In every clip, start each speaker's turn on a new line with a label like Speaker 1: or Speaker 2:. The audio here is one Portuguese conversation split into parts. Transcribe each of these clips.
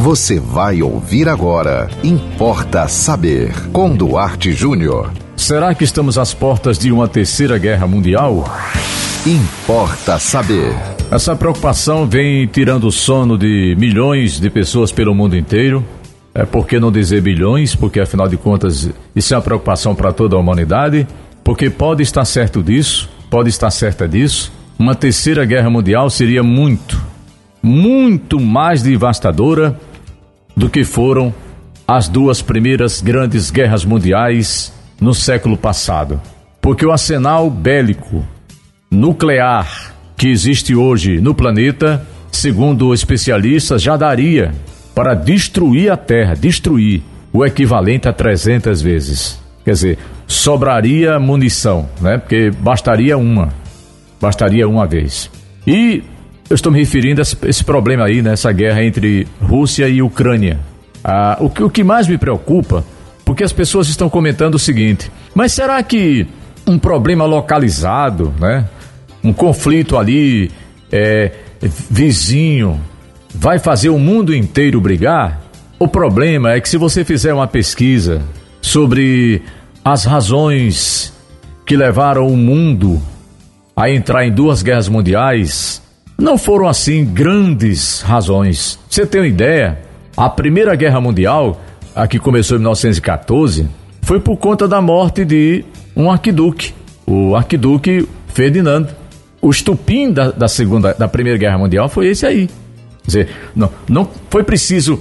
Speaker 1: Você vai ouvir agora. Importa saber. Com Duarte Júnior.
Speaker 2: Será que estamos às portas de uma terceira guerra mundial?
Speaker 1: Importa saber.
Speaker 2: Essa preocupação vem tirando o sono de milhões de pessoas pelo mundo inteiro. É por que não dizer bilhões? Porque afinal de contas isso é uma preocupação para toda a humanidade. Porque pode estar certo disso, pode estar certa disso. Uma terceira guerra mundial seria muito, muito mais devastadora do que foram as duas primeiras grandes guerras mundiais no século passado. Porque o arsenal bélico nuclear que existe hoje no planeta, segundo especialistas, já daria para destruir a Terra, destruir o equivalente a 300 vezes. Quer dizer, sobraria munição, né? Porque bastaria uma, bastaria uma vez. E eu estou me referindo a esse problema aí, né? guerra entre Rússia e Ucrânia. Ah, o, que, o que mais me preocupa, porque as pessoas estão comentando o seguinte: mas será que um problema localizado, né? um conflito ali é, vizinho vai fazer o mundo inteiro brigar? O problema é que se você fizer uma pesquisa sobre as razões que levaram o mundo a entrar em duas guerras mundiais, não foram assim grandes razões. Você tem uma ideia? A Primeira Guerra Mundial, a que começou em 1914, foi por conta da morte de um arquiduque, o arquiduque Ferdinando o estupim da, da, segunda, da primeira guerra mundial foi esse aí. Quer dizer, não, não foi preciso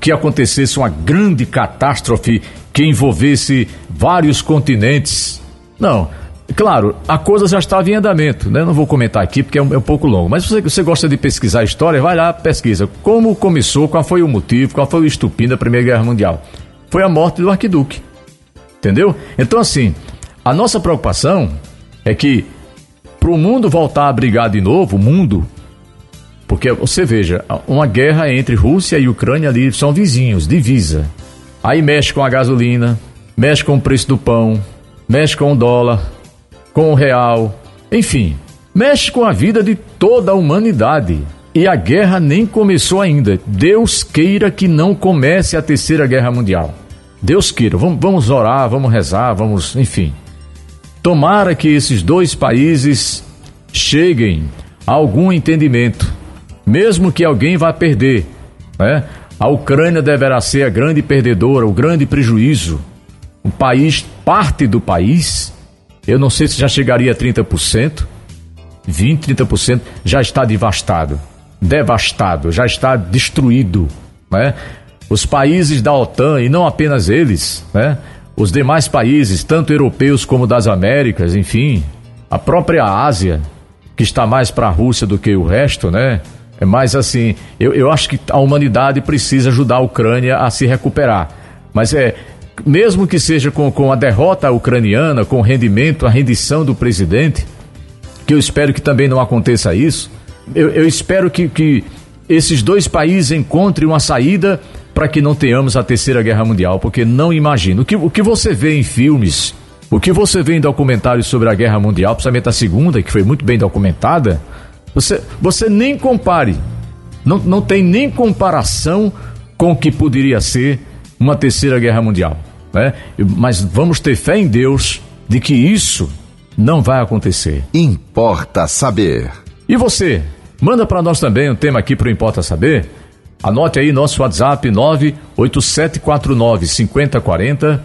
Speaker 2: que acontecesse uma grande catástrofe que envolvesse vários continentes. Não. Claro, a coisa já estava em andamento, né? Não vou comentar aqui porque é um, é um pouco longo. Mas você, você gosta de pesquisar história, vai lá, pesquisa. Como começou, qual foi o motivo, qual foi o estupim da Primeira Guerra Mundial? Foi a morte do arquiduque. Entendeu? Então, assim, a nossa preocupação é que para o mundo voltar a brigar de novo, o mundo, porque você veja, uma guerra entre Rússia e Ucrânia ali são vizinhos, divisa. Aí mexe com a gasolina, mexe com o preço do pão, mexe com o dólar, com o real, enfim, mexe com a vida de toda a humanidade. E a guerra nem começou ainda. Deus queira que não comece a terceira guerra mundial. Deus queira. Vamos, orar, vamos rezar, vamos, enfim. Tomara que esses dois países cheguem a algum entendimento, mesmo que alguém vá perder. Né? A Ucrânia deverá ser a grande perdedora, o grande prejuízo. O país, parte do país, eu não sei se já chegaria a 30%, 20%, 30%, já está devastado, devastado, já está destruído. Né? Os países da OTAN, e não apenas eles, né? os demais países, tanto europeus como das Américas, enfim, a própria Ásia, que está mais para a Rússia do que o resto, né? É mais assim, eu, eu acho que a humanidade precisa ajudar a Ucrânia a se recuperar. Mas é, mesmo que seja com, com a derrota ucraniana, com o rendimento, a rendição do presidente, que eu espero que também não aconteça isso, eu, eu espero que, que esses dois países encontrem uma saída para que não tenhamos a terceira guerra mundial, porque não imagino. O que, o que você vê em filmes, o que você vê em documentários sobre a guerra mundial, principalmente a segunda, que foi muito bem documentada, você, você nem compare. Não, não tem nem comparação com o que poderia ser uma terceira guerra mundial. Né? Mas vamos ter fé em Deus de que isso não vai acontecer.
Speaker 1: Importa saber.
Speaker 2: E você? Manda para nós também um tema aqui para o Importa Saber. Anote aí nosso WhatsApp 98749 5040.